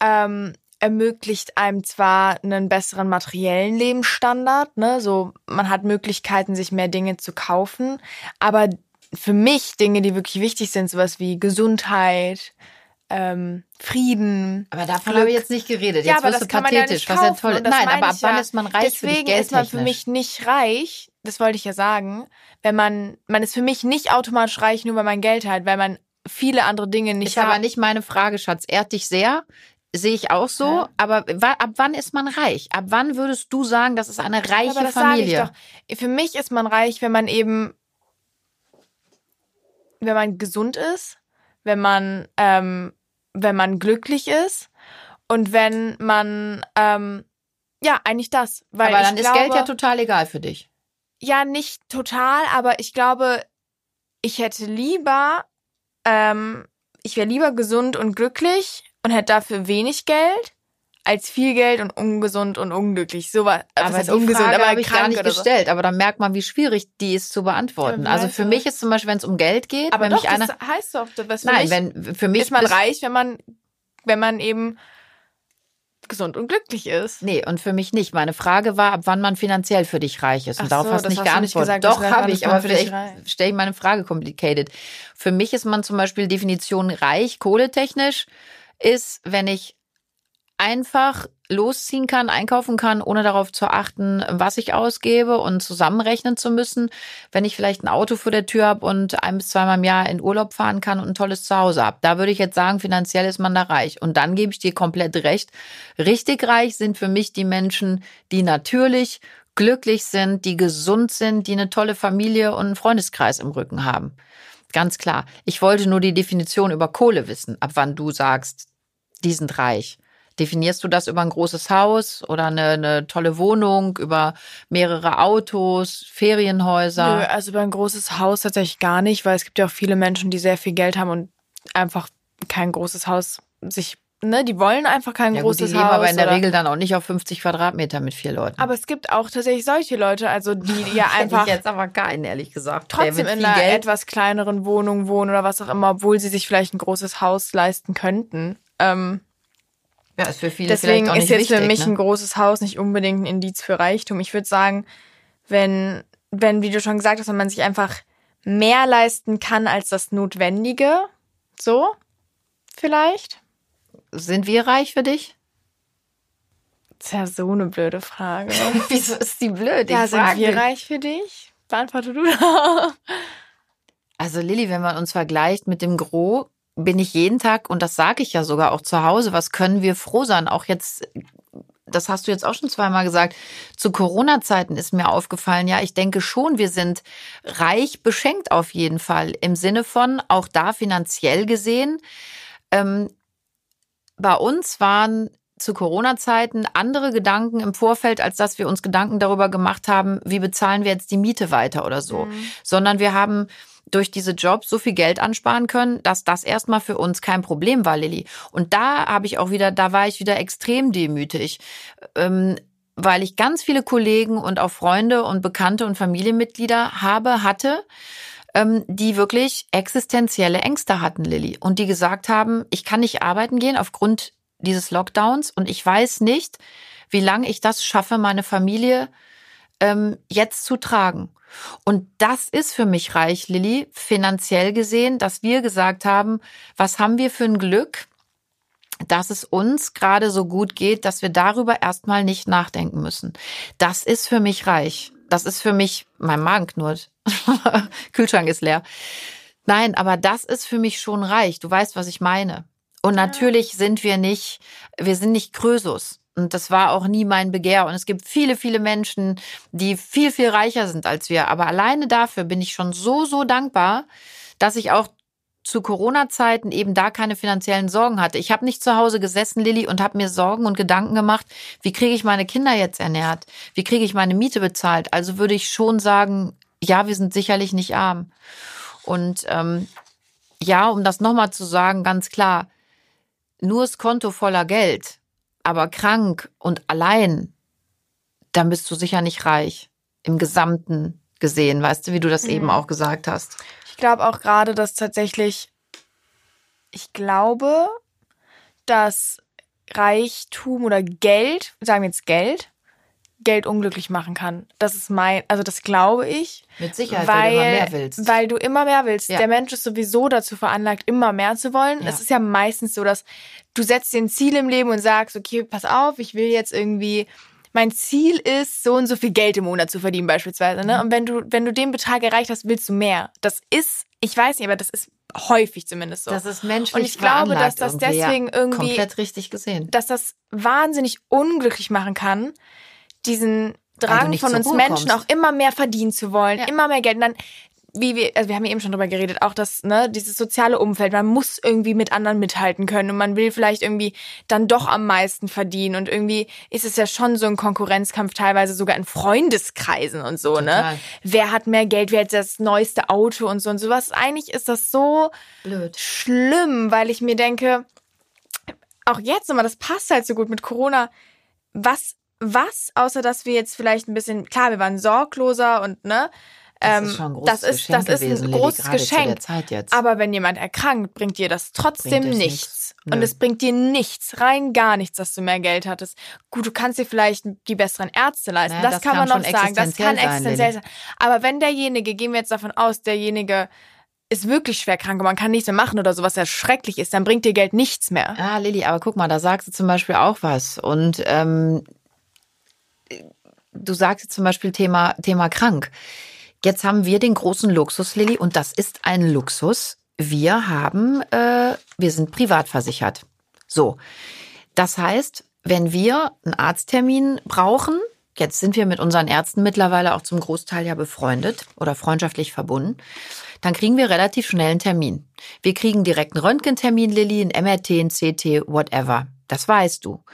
ähm, ermöglicht einem zwar einen besseren materiellen Lebensstandard, ne, so man hat Möglichkeiten, sich mehr Dinge zu kaufen, aber für mich Dinge, die wirklich wichtig sind, sowas wie Gesundheit, ähm, Frieden. Aber davon habe ich jetzt nicht geredet. Jetzt ja, aber wirst das du pathetisch, ja was ja toll ist. Nein, aber ab wann ja. ist man reich Deswegen ist man für mich nicht reich, das wollte ich ja sagen, wenn man, man ist für mich nicht automatisch reich, nur weil man Geld hat, weil man viele andere Dinge nicht ist hat. Ist aber nicht meine Frage, Schatz. Ehrt dich sehr. Sehe ich auch so, ja. aber ab wann ist man reich? Ab wann würdest du sagen, das ist eine reiche aber das Familie? Sage ich doch. Für mich ist man reich, wenn man eben, wenn man gesund ist, wenn man, ähm, wenn man glücklich ist und wenn man, ähm, ja, eigentlich das. Weil aber dann ist glaube, Geld ja total egal für dich. Ja, nicht total, aber ich glaube, ich hätte lieber, ähm, ich wäre lieber gesund und glücklich und hätte dafür wenig Geld als viel Geld und ungesund und unglücklich. So war, aber heißt ungesund, Frage aber habe ich gar nicht gestellt. So. Aber dann merkt man, wie schwierig die ist zu beantworten. Ja, also für mich ist zum Beispiel, wenn es um Geld geht, aber wenn doch, mich einer, das heißt doch, das nein, mich, wenn für mich ist man reich, wenn man wenn man eben gesund und glücklich ist. Nee, und für mich nicht. Meine Frage war, ab wann man finanziell für dich reich ist. Und Ach darauf so, hast du nicht geantwortet. Doch, habe ich, aber vielleicht stelle ich meine Frage complicated. Für mich ist man zum Beispiel Definition reich, kohletechnisch, ist, wenn ich einfach losziehen kann, einkaufen kann, ohne darauf zu achten, was ich ausgebe und zusammenrechnen zu müssen. Wenn ich vielleicht ein Auto vor der Tür habe und ein bis zweimal im Jahr in Urlaub fahren kann und ein tolles Zuhause habe. Da würde ich jetzt sagen, finanziell ist man da reich. Und dann gebe ich dir komplett recht. Richtig reich sind für mich die Menschen, die natürlich glücklich sind, die gesund sind, die eine tolle Familie und einen Freundeskreis im Rücken haben. Ganz klar. Ich wollte nur die Definition über Kohle wissen, ab wann du sagst, die sind reich. Definierst du das über ein großes Haus oder eine, eine tolle Wohnung, über mehrere Autos, Ferienhäuser? Nö, also über ein großes Haus tatsächlich gar nicht, weil es gibt ja auch viele Menschen, die sehr viel Geld haben und einfach kein großes Haus sich ne, die wollen einfach kein Ja, gut, die großes leben Haus. aber in der oder, Regel dann auch nicht auf 50 Quadratmeter mit vier Leuten. aber es gibt auch tatsächlich solche Leute, also die ja einfach ich jetzt aber keinen, ehrlich gesagt. Trotzdem in einer Geld etwas kleineren Wohnung wohnen oder was auch immer, obwohl sie sich vielleicht ein großes Haus leisten könnten. Ähm, ja, ist für viele deswegen vielleicht auch ist nicht jetzt wichtig, für mich ne? ein großes Haus nicht unbedingt ein Indiz für Reichtum. Ich würde sagen, wenn, wenn, wie du schon gesagt hast, wenn man sich einfach mehr leisten kann als das Notwendige, so vielleicht. Sind wir reich für dich? Das ist ja so eine blöde Frage. Wieso ist die blöd? ja, sind wir reich für dich? Beantworte du da. Also Lilly, wenn man uns vergleicht mit dem Gros, bin ich jeden Tag, und das sage ich ja sogar auch zu Hause, was können wir froh sein? Auch jetzt, das hast du jetzt auch schon zweimal gesagt, zu Corona-Zeiten ist mir aufgefallen, ja, ich denke schon, wir sind reich beschenkt auf jeden Fall. Im Sinne von, auch da finanziell gesehen, ähm, bei uns waren zu Corona-Zeiten andere Gedanken im Vorfeld, als dass wir uns Gedanken darüber gemacht haben, wie bezahlen wir jetzt die Miete weiter oder so. Sondern wir haben durch diese Jobs so viel Geld ansparen können, dass das erstmal für uns kein Problem war, Lilly. Und da habe ich auch wieder, da war ich wieder extrem demütig. Ähm, weil ich ganz viele Kollegen und auch Freunde und Bekannte und Familienmitglieder habe, hatte, ähm, die wirklich existenzielle Ängste hatten, Lilly. Und die gesagt haben, ich kann nicht arbeiten gehen aufgrund dieses Lockdowns und ich weiß nicht, wie lange ich das schaffe, meine Familie ähm, jetzt zu tragen. Und das ist für mich reich, Lilly, finanziell gesehen, dass wir gesagt haben, was haben wir für ein Glück, dass es uns gerade so gut geht, dass wir darüber erstmal nicht nachdenken müssen. Das ist für mich reich. Das ist für mich, mein Magen knurrt. Kühlschrank ist leer. Nein, aber das ist für mich schon reich. Du weißt, was ich meine. Und natürlich sind wir nicht, wir sind nicht Krösus. Und das war auch nie mein Begehr. Und es gibt viele, viele Menschen, die viel, viel reicher sind als wir. Aber alleine dafür bin ich schon so, so dankbar, dass ich auch zu Corona-Zeiten eben da keine finanziellen Sorgen hatte. Ich habe nicht zu Hause gesessen, Lilly, und habe mir Sorgen und Gedanken gemacht, wie kriege ich meine Kinder jetzt ernährt? Wie kriege ich meine Miete bezahlt? Also würde ich schon sagen, ja, wir sind sicherlich nicht arm. Und ähm, ja, um das nochmal zu sagen, ganz klar, nur das Konto voller Geld, aber krank und allein, dann bist du sicher nicht reich. Im Gesamten gesehen, weißt du, wie du das eben auch gesagt hast. Ich glaube auch gerade, dass tatsächlich, ich glaube, dass Reichtum oder Geld, sagen wir jetzt Geld, Geld unglücklich machen kann. Das ist mein, also das glaube ich. Mit Sicherheit, weil, weil du immer mehr willst. Weil du immer mehr willst. Ja. Der Mensch ist sowieso dazu veranlagt, immer mehr zu wollen. Ja. Es ist ja meistens so, dass du setzt dir ein Ziel im Leben und sagst, okay, pass auf, ich will jetzt irgendwie, mein Ziel ist, so und so viel Geld im Monat zu verdienen beispielsweise. Mhm. Ne? Und wenn du, wenn du den Betrag erreicht hast, willst du mehr. Das ist, ich weiß nicht, aber das ist häufig zumindest so. das ist menschlich Und ich glaube, dass das irgendwie, deswegen ja, irgendwie- komplett richtig gesehen. dass das wahnsinnig unglücklich machen kann, diesen Drang von uns Menschen kommst. auch immer mehr verdienen zu wollen, Ja. immer mehr Geld. Und dann, wie wir, also wir haben ja eben schon drüber geredet, auch das, ne, dieses soziale Umfeld, man muss irgendwie mit anderen mithalten können und man will vielleicht irgendwie dann doch am meisten verdienen und irgendwie ist es ja schon so ein Konkurrenzkampf teilweise sogar in Freundeskreisen und so, ne? Total. Wer hat mehr Geld, wer hat das neueste Auto und so und sowas. Eigentlich ist das so Blöd. schlimm, weil ich mir denke, auch jetzt nochmal, das passt halt so gut mit Corona. Was, was, außer dass wir jetzt vielleicht ein bisschen, klar, wir waren sorgloser und ne, Das ähm, ist schon ein großes das ist, Geschenk das ist gewesen, ein Lilly, großes gerade zu der Geschenk. Zeit jetzt. Aber wenn jemand erkrankt, bringt dir das trotzdem nichts. nichts. Und es bringt dir nichts, rein gar nichts, dass du mehr Geld hattest. Gut, du kannst dir vielleicht die besseren Ärzte leisten. Naja, das, das kann man kann noch schon sagen. Das kann sein, existenziell sein. Aber wenn derjenige, gehen wir jetzt davon aus, derjenige ist wirklich schwer krank und man kann nichts mehr machen oder sowas, was ja schrecklich ist, dann bringt dir Geld nichts mehr. Ah, Lilly, aber guck mal, da sagst du zum Beispiel auch was. Und ähm, du sagst jetzt zum Beispiel Thema, Thema krank. Jetzt haben wir den großen Luxus, Lilly, und das ist ein Luxus. Wir haben, äh, wir sind privat versichert. So. Das heißt, wenn wir einen Arzttermin brauchen, jetzt sind wir mit unseren Ärzten mittlerweile auch zum Großteil ja befreundet oder freundschaftlich verbunden, dann kriegen wir relativ schnell einen Termin. Wir kriegen direkt einen Röntgentermin, Lilly, ein MRT, ein CT, whatever. Das weißt du.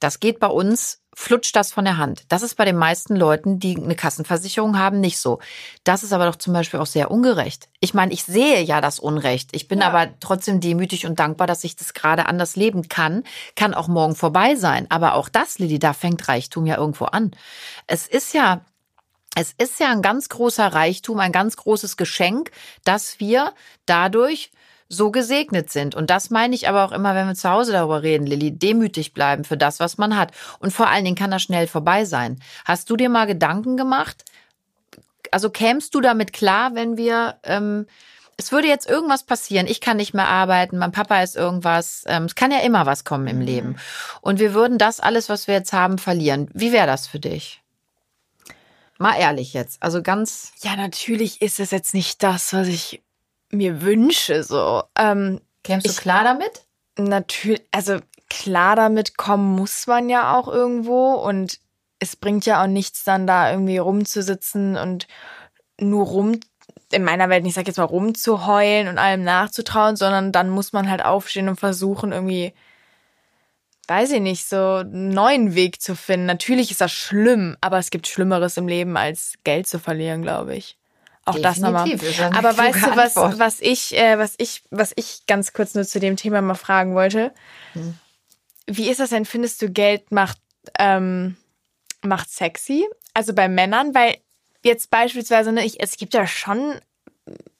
Das geht bei uns flutscht das von der Hand. Das ist bei den meisten Leuten, die eine Kassenversicherung haben, nicht so. Das ist aber doch zum Beispiel auch sehr ungerecht. Ich meine, ich sehe ja das Unrecht. Ich bin ja. aber trotzdem demütig und dankbar, dass ich das gerade anders leben kann. Kann auch morgen vorbei sein. Aber auch das, Lilly, da fängt Reichtum ja irgendwo an. Es ist ja es ist ja ein ganz großer Reichtum, ein ganz großes Geschenk, dass wir dadurch so gesegnet sind. Und das meine ich aber auch immer, wenn wir zu Hause darüber reden, Lilly, demütig bleiben für das, was man hat. Und vor allen Dingen kann das schnell vorbei sein. Hast du dir mal Gedanken gemacht? Also kämst du damit klar, wenn wir, ähm, es würde jetzt irgendwas passieren, ich kann nicht mehr arbeiten, mein Papa ist irgendwas, ähm, es kann ja immer was kommen im mhm. Leben. Und wir würden das alles, was wir jetzt haben, verlieren. Wie wäre das für dich? Mal ehrlich jetzt, also ganz. Ja, natürlich ist es jetzt nicht das, was ich mir wünsche. So. Ähm, Kämst du klar damit? Natürlich, also klar damit kommen muss man ja auch irgendwo und es bringt ja auch nichts dann da irgendwie rumzusitzen und nur rum, in meiner Welt, ich sag jetzt mal rumzuheulen und allem nachzutrauen, sondern dann muss man halt aufstehen und versuchen irgendwie, weiß ich nicht, so einen neuen Weg zu finden. Natürlich ist das schlimm, aber es gibt Schlimmeres im Leben als Geld zu verlieren, glaube ich. Auch Definitiv, das nochmal. Aber weißt du, was, was ich, äh, was ich, was ich ganz kurz nur zu dem Thema mal fragen wollte? Hm. Wie ist das denn? Findest du Geld macht, ähm, macht sexy? Also bei Männern, weil jetzt beispielsweise, ne, ich, es gibt ja schon,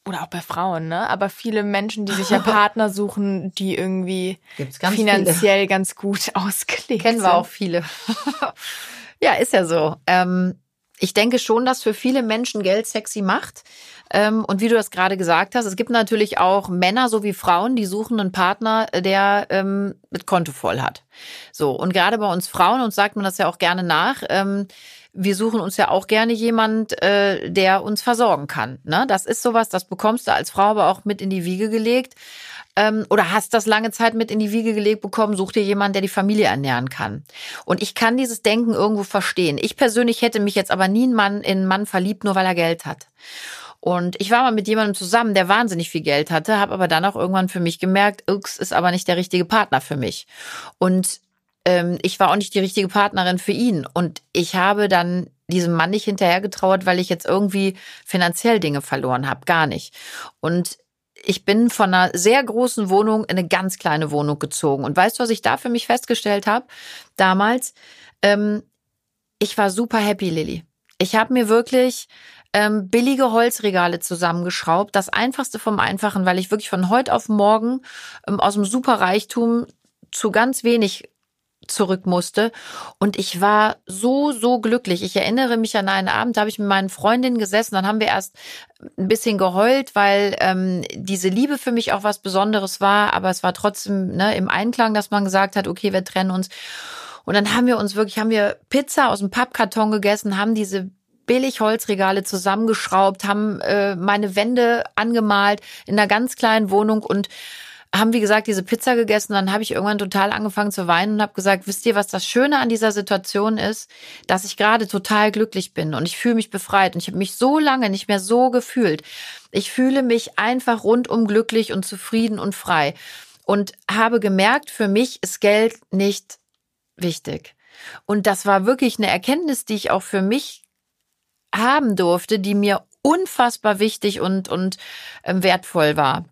oder auch bei Frauen, ne, aber viele Menschen, die sich ja Partner suchen, die irgendwie ganz finanziell viele. ganz gut ausgelegt Kennen wir auch viele. ja, ist ja so. Ähm, ich denke schon, dass für viele Menschen Geld sexy macht. Ähm, und wie du das gerade gesagt hast, es gibt natürlich auch Männer sowie Frauen, die suchen einen Partner, der ähm, mit Konto voll hat. So, und gerade bei uns Frauen, uns sagt man das ja auch gerne nach, ähm, wir suchen uns ja auch gerne jemand, äh, der uns versorgen kann. Ne? Das ist sowas, das bekommst du als Frau aber auch mit in die Wiege gelegt ähm, oder hast das lange Zeit mit in die Wiege gelegt bekommen, such dir jemanden, der die Familie ernähren kann. Und ich kann dieses Denken irgendwo verstehen. Ich persönlich hätte mich jetzt aber nie in einen Mann, in einen Mann verliebt, nur weil er Geld hat. Und ich war mal mit jemandem zusammen, der wahnsinnig viel Geld hatte, habe aber dann auch irgendwann für mich gemerkt, X ist aber nicht der richtige Partner für mich. Und ähm, ich war auch nicht die richtige Partnerin für ihn. Und ich habe dann diesem Mann nicht hinterhergetrauert, weil ich jetzt irgendwie finanziell Dinge verloren habe. Gar nicht. Und ich bin von einer sehr großen Wohnung in eine ganz kleine Wohnung gezogen. Und weißt du, was ich da für mich festgestellt habe damals? Ähm, ich war super happy, Lilly. Ich habe mir wirklich ähm, billige Holzregale zusammengeschraubt. Das Einfachste vom Einfachen, weil ich wirklich von heute auf morgen ähm, aus dem Superreichtum zu ganz wenig zurück musste. Und ich war so, so glücklich. Ich erinnere mich an einen Abend, da habe ich mit meinen Freundinnen gesessen, dann haben wir erst ein bisschen geheult, weil ähm, diese Liebe für mich auch was Besonderes war, aber es war trotzdem ne, im Einklang, dass man gesagt hat, okay, wir trennen uns. Und dann haben wir uns wirklich, haben wir Pizza aus dem Pappkarton gegessen, haben diese billig Holzregale zusammengeschraubt, haben äh, meine Wände angemalt in einer ganz kleinen Wohnung und haben, wie gesagt, diese Pizza gegessen. Dann habe ich irgendwann total angefangen zu weinen und habe gesagt, wisst ihr, was das Schöne an dieser Situation ist? Dass ich gerade total glücklich bin und ich fühle mich befreit. Und ich habe mich so lange nicht mehr so gefühlt. Ich fühle mich einfach rundum glücklich und zufrieden und frei. Und habe gemerkt, für mich ist Geld nicht wichtig. Und das war wirklich eine Erkenntnis, die ich auch für mich haben durfte, die mir unfassbar wichtig und, und ähm, wertvoll war.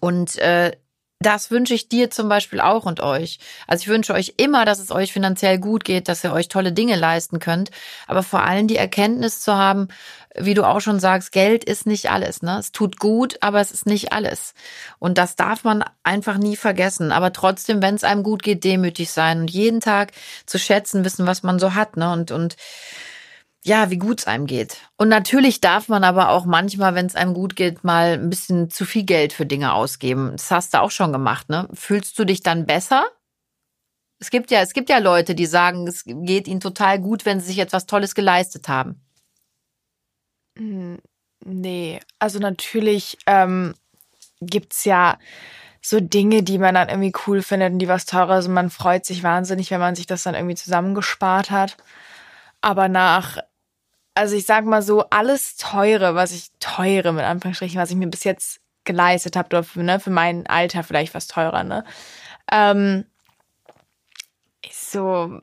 Und äh, das wünsche ich dir zum Beispiel auch und euch. Also ich wünsche euch immer, dass es euch finanziell gut geht, dass ihr euch tolle Dinge leisten könnt. Aber vor allem die Erkenntnis zu haben, wie du auch schon sagst, Geld ist nicht alles. Ne? Es tut gut, aber es ist nicht alles. Und das darf man einfach nie vergessen. Aber trotzdem, wenn es einem gut geht, demütig sein und jeden Tag zu schätzen wissen, was man so hat. Ne? Und, und ja, wie gut es einem geht. Und natürlich darf man aber auch manchmal, wenn es einem gut geht, mal ein bisschen zu viel Geld für Dinge ausgeben. Das hast du auch schon gemacht, ne? Fühlst du dich dann besser? Es gibt ja, es gibt ja Leute, die sagen, es geht ihnen total gut, wenn sie sich etwas Tolles geleistet haben. Hm, nee, also natürlich ähm, gibt's ja so Dinge, die man dann irgendwie cool findet und die was teurer sind. Man freut sich wahnsinnig, wenn man sich das dann irgendwie zusammengespart hat. Aber nach also ich sag mal so, alles teure, was ich teure mit Anführungsstrichen, was ich mir bis jetzt geleistet habe, oder für, ne, für mein Alter vielleicht was teurer, ne? Ähm, so,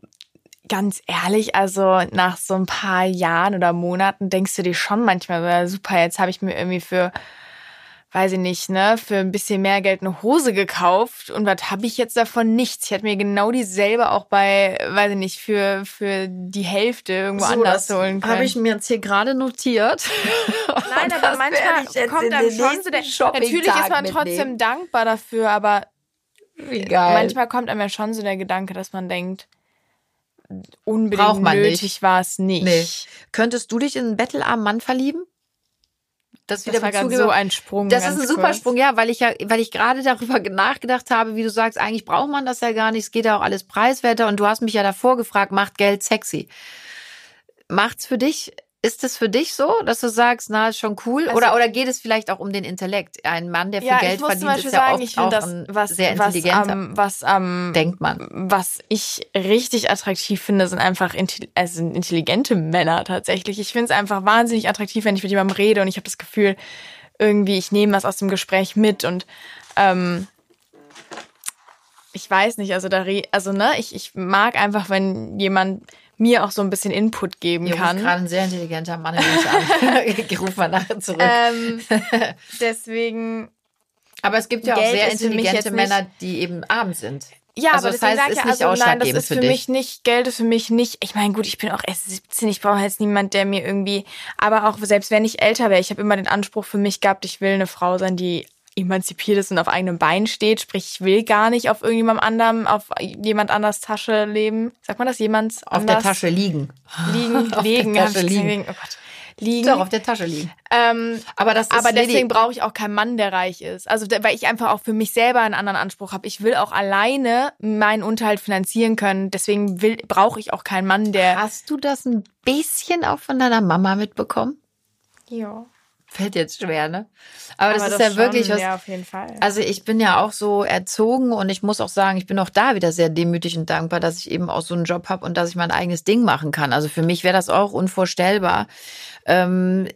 ganz ehrlich, also nach so ein paar Jahren oder Monaten denkst du dir schon manchmal, super, jetzt habe ich mir irgendwie für weiß ich nicht, ne, für ein bisschen mehr Geld eine Hose gekauft und was habe ich jetzt davon? Nichts. Ich hätte mir genau dieselbe auch bei, weiß ich nicht, für, für die Hälfte irgendwo so, anders holen können. Habe ich mir jetzt hier gerade notiert. Nein, aber manchmal kommt einem schon so der, natürlich ist man trotzdem dankbar dafür, aber Wie geil. manchmal kommt einem ja schon so der Gedanke, dass man denkt, unbedingt Braucht man nötig war es nicht. Nee. Könntest du dich in einen bettelarmen Mann verlieben? Das wieder das war so ein Sprung. Das ist ein super kurz. Sprung, ja, weil ich ja, weil ich gerade darüber nachgedacht habe, wie du sagst, eigentlich braucht man das ja gar nicht. Es geht ja auch alles preiswerter. Und du hast mich ja davor gefragt, macht Geld sexy? Macht's für dich ist es für dich so, dass du sagst, na, ist schon cool? Also, oder, oder geht es vielleicht auch um den Intellekt? Ein Mann, der viel ja, Geld verdient, ist ja sagen, oft auch das, ein was, sehr intelligenter. Was, am, was, denkt man. Was ich richtig attraktiv finde, sind einfach also intelligente Männer tatsächlich. Ich finde es einfach wahnsinnig attraktiv, wenn ich mit jemandem rede und ich habe das Gefühl, irgendwie, ich nehme was aus dem Gespräch mit und ähm, ich weiß nicht, also da, also ne, ich, ich mag einfach, wenn jemand mir auch so ein bisschen Input geben Ihr kann. gerade ein sehr intelligenter Mann in uns an. Ruf mal nachher zurück. Ähm, deswegen. Aber es gibt ja Geld auch sehr intelligente Männer, die eben arm sind. Ja, also aber das heißt, ist ja, nicht also nein, das ist für, für mich nicht, Geld ist für mich nicht, ich meine, gut, ich bin auch erst 17, ich brauche jetzt niemand, der mir irgendwie, aber auch selbst wenn ich älter wäre, ich habe immer den Anspruch für mich gehabt, ich will eine Frau sein, die emanzipiert ist und auf eigenem Bein steht. Sprich, ich will gar nicht auf irgendjemand anderem, auf jemand anders Tasche leben. Sagt man das? Jemand Auf der Tasche liegen. Liegen, auf liegen. Der Tasche liegen. Oh Gott. Liegen. Doch, auf der Tasche liegen. Ähm, aber das aber deswegen brauche ich auch keinen Mann, der reich ist. Also, weil ich einfach auch für mich selber einen anderen Anspruch habe. Ich will auch alleine meinen Unterhalt finanzieren können. Deswegen will, brauche ich auch keinen Mann, der. Hast du das ein bisschen auch von deiner Mama mitbekommen? Ja. Fällt jetzt schwer, ne? Aber, Aber das ist das ja schon, wirklich was. Ja, auf jeden Fall. Also ich bin ja auch so erzogen und ich muss auch sagen, ich bin auch da wieder sehr demütig und dankbar, dass ich eben auch so einen Job habe und dass ich mein eigenes Ding machen kann. Also für mich wäre das auch unvorstellbar. Ähm,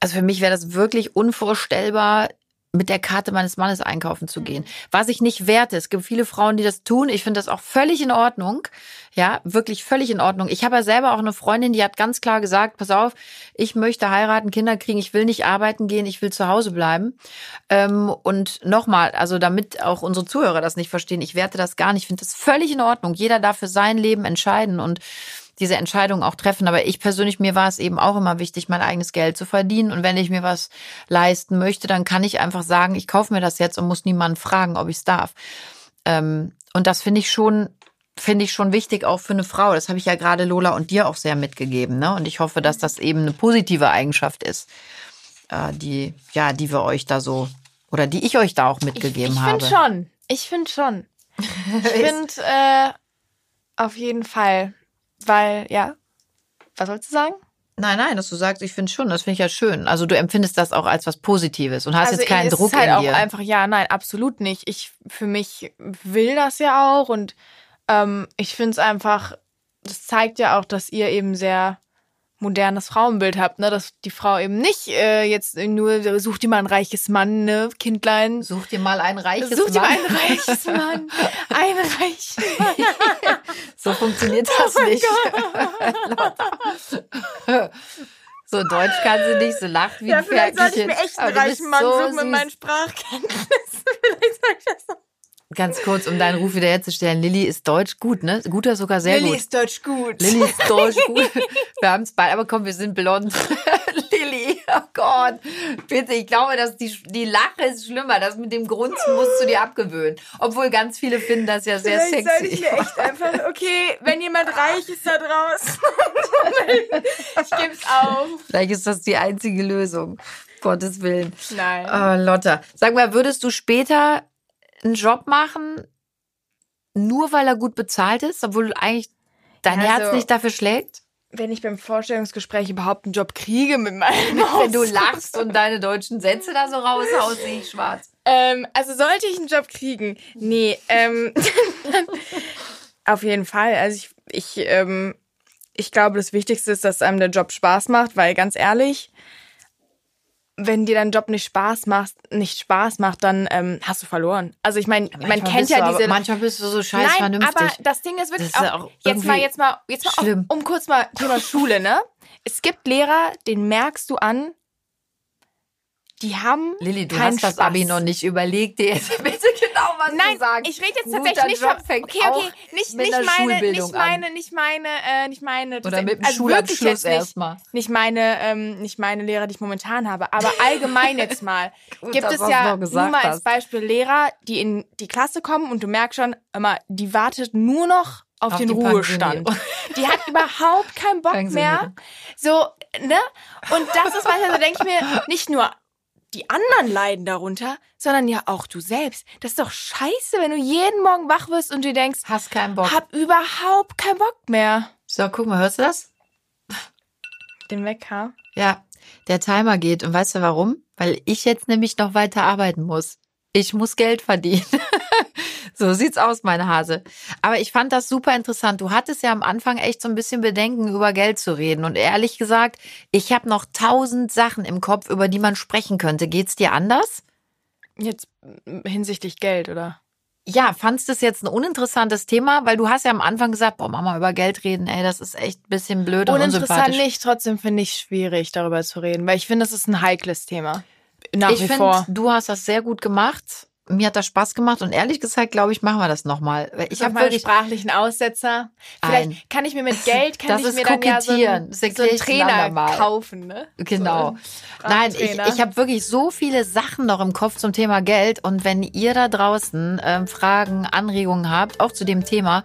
also für mich wäre das wirklich unvorstellbar, mit der Karte meines Mannes einkaufen zu gehen. Was ich nicht werte. Es gibt viele Frauen, die das tun. Ich finde das auch völlig in Ordnung. Ja, wirklich völlig in Ordnung. Ich habe ja selber auch eine Freundin, die hat ganz klar gesagt, pass auf, ich möchte heiraten, Kinder kriegen, ich will nicht arbeiten gehen, ich will zu Hause bleiben. Ähm, und nochmal, also damit auch unsere Zuhörer das nicht verstehen, ich werte das gar nicht. Ich finde das völlig in Ordnung. Jeder darf für sein Leben entscheiden und diese Entscheidung auch treffen. Aber ich persönlich, mir war es eben auch immer wichtig, mein eigenes Geld zu verdienen. Und wenn ich mir was leisten möchte, dann kann ich einfach sagen, ich kaufe mir das jetzt und muss niemanden fragen, ob ich es darf. Ähm, und das finde ich schon finde ich schon wichtig auch für eine Frau. Das habe ich ja gerade Lola und dir auch sehr mitgegeben. Ne? Und ich hoffe, dass das eben eine positive Eigenschaft ist, äh, die, ja, die wir euch da so, oder die ich euch da auch mitgegeben ich, ich habe. Ich finde schon. Ich finde schon. Ich finde äh, auf jeden Fall. Weil, ja, was sollst du sagen? Nein, nein, dass du sagst, ich finde schon, das finde ich ja schön. Also du empfindest das auch als was Positives und hast also jetzt keinen Druck halt in dir. auch einfach, ja, nein, absolut nicht. Ich für mich will das ja auch und ähm, ich finde es einfach, das zeigt ja auch, dass ihr eben sehr modernes Frauenbild habt, ne? Dass die Frau eben nicht äh, jetzt nur sucht dir mal ein reiches Mann, ne, Kindlein. Such dir mal ein reiches Such Mann. Such dir mal ein reiches Mann. ein reiches Mann. so funktioniert das oh nicht. so Deutsch kann sie nicht, so lacht wie ja, ein vielleicht sollte ich mir echt einen reichen Mann so suchen mit meinen Sprachkenntnissen. vielleicht soll ich das noch Ganz kurz, um deinen Ruf wiederherzustellen. Lilly ist Deutsch gut, ne? Guter sogar sehr Lilly gut. Lilly ist Deutsch gut. Lilly ist Deutsch gut. Wir haben es bald, aber komm, wir sind blond. Lilly, oh Gott. Bitte, ich glaube, dass die, die Lache ist schlimmer. Das mit dem Grunzen musst du dir abgewöhnen. Obwohl ganz viele finden das ja sehr Vielleicht sexy. Soll ich mir echt einfach, okay, wenn jemand reich ist da draußen, ich gebe es auf. Vielleicht ist das die einzige Lösung. Gottes Willen. Nein. Oh, Lotta. Sag mal, würdest du später einen Job machen, nur weil er gut bezahlt ist, obwohl eigentlich dein also, Herz nicht dafür schlägt? Wenn ich beim Vorstellungsgespräch überhaupt einen Job kriege mit meinem Wenn du lachst und deine deutschen Sätze da so raushaust, sehe ich schwarz. Ähm, also sollte ich einen Job kriegen? Nee, ähm, auf jeden Fall. Also ich, ich, ähm, ich glaube, das Wichtigste ist, dass einem der Job Spaß macht, weil ganz ehrlich, wenn dir dein Job nicht Spaß macht, nicht Spaß macht, dann ähm, hast du verloren. Also ich meine, man kennt ja du, diese. Manchmal bist du so scheiß Nein, vernünftig. aber das Ding ist wirklich Das ist auch, auch jetzt mal, jetzt mal, jetzt mal, auf, um kurz mal Thema Schule, ne? Es gibt Lehrer, den merkst du an, die haben Lilly, du hast das Spaß. Abi noch nicht überlegt, dir bitte was Nein, zu sagen. ich rede jetzt Guter tatsächlich nicht von, okay, okay, nicht, nicht meine, nicht meine, nicht meine, äh, nicht meine, Oder mit dem also Schulabschluss jetzt nicht, erstmal. nicht meine, ähm, nicht meine Lehrer, die ich momentan habe, aber allgemein jetzt mal Gut, gibt es ja nur mal als. Beispiel Lehrer, die in die Klasse kommen und du merkst schon, immer, die wartet nur noch auf, Auf den Ruhestand. Die hat überhaupt keinen Bock mehr. So, ne? Und das ist manchmal so, denke ich mir, nicht nur die anderen leiden darunter, sondern ja auch du selbst. Das ist doch scheiße, wenn du jeden Morgen wach wirst und dir denkst, Hast keinen Bock. hab überhaupt keinen Bock mehr. So, guck mal, hörst du das? Den Wecker. Ja, der Timer geht. Und weißt du warum? Weil ich jetzt nämlich noch weiter arbeiten muss. Ich muss Geld verdienen. so sieht's aus, meine Hase. Aber ich fand das super interessant. Du hattest ja am Anfang echt so ein bisschen Bedenken, über Geld zu reden. Und ehrlich gesagt, ich habe noch tausend Sachen im Kopf, über die man sprechen könnte. Geht's dir anders? Jetzt hinsichtlich Geld, oder? Ja, fandst du es jetzt ein uninteressantes Thema? Weil du hast ja am Anfang gesagt, boah, Mama, über Geld reden, ey, das ist echt ein bisschen blöd und Uninteressant nicht, trotzdem finde ich schwierig, darüber zu reden, weil ich finde, das ist ein heikles Thema. Nach ich finde, vor. du hast das sehr gut gemacht. Mir hat das Spaß gemacht und ehrlich gesagt, glaube ich, machen wir das nochmal. Ich habe wirklich sprachlichen Aussetzer. Vielleicht Ein- kann ich mir mit Geld, kann Das ich ist mir dann ja so einen, Das so einen Trainer andermal. kaufen, ne? Genau. So Nein, ich, ich habe wirklich so viele Sachen noch im Kopf zum Thema Geld. Und wenn ihr da draußen ähm, Fragen, Anregungen habt, auch zu dem Thema,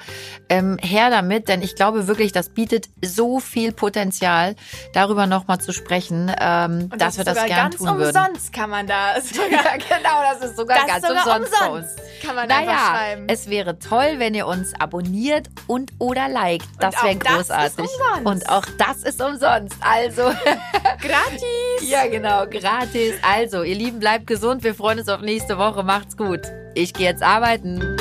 ähm, her damit, denn ich glaube wirklich, das bietet so viel Potenzial, darüber nochmal zu sprechen, ähm, dass wir das sogar gern ganz tun würden. umsonst kann man da sogar, genau, das ist sogar das ganz sogar umsonst, bei uns. Kann man einfach Naja, schreiben. es wäre toll, wenn ihr uns abonniert und oder liked. Das wäre das großartig. umsonst. Und auch das ist umsonst. Also, Gratis. ja genau, gratis. Also, ihr Lieben, bleibt gesund. Wir freuen uns auf nächste Woche. Macht's gut. Ich gehe jetzt arbeiten.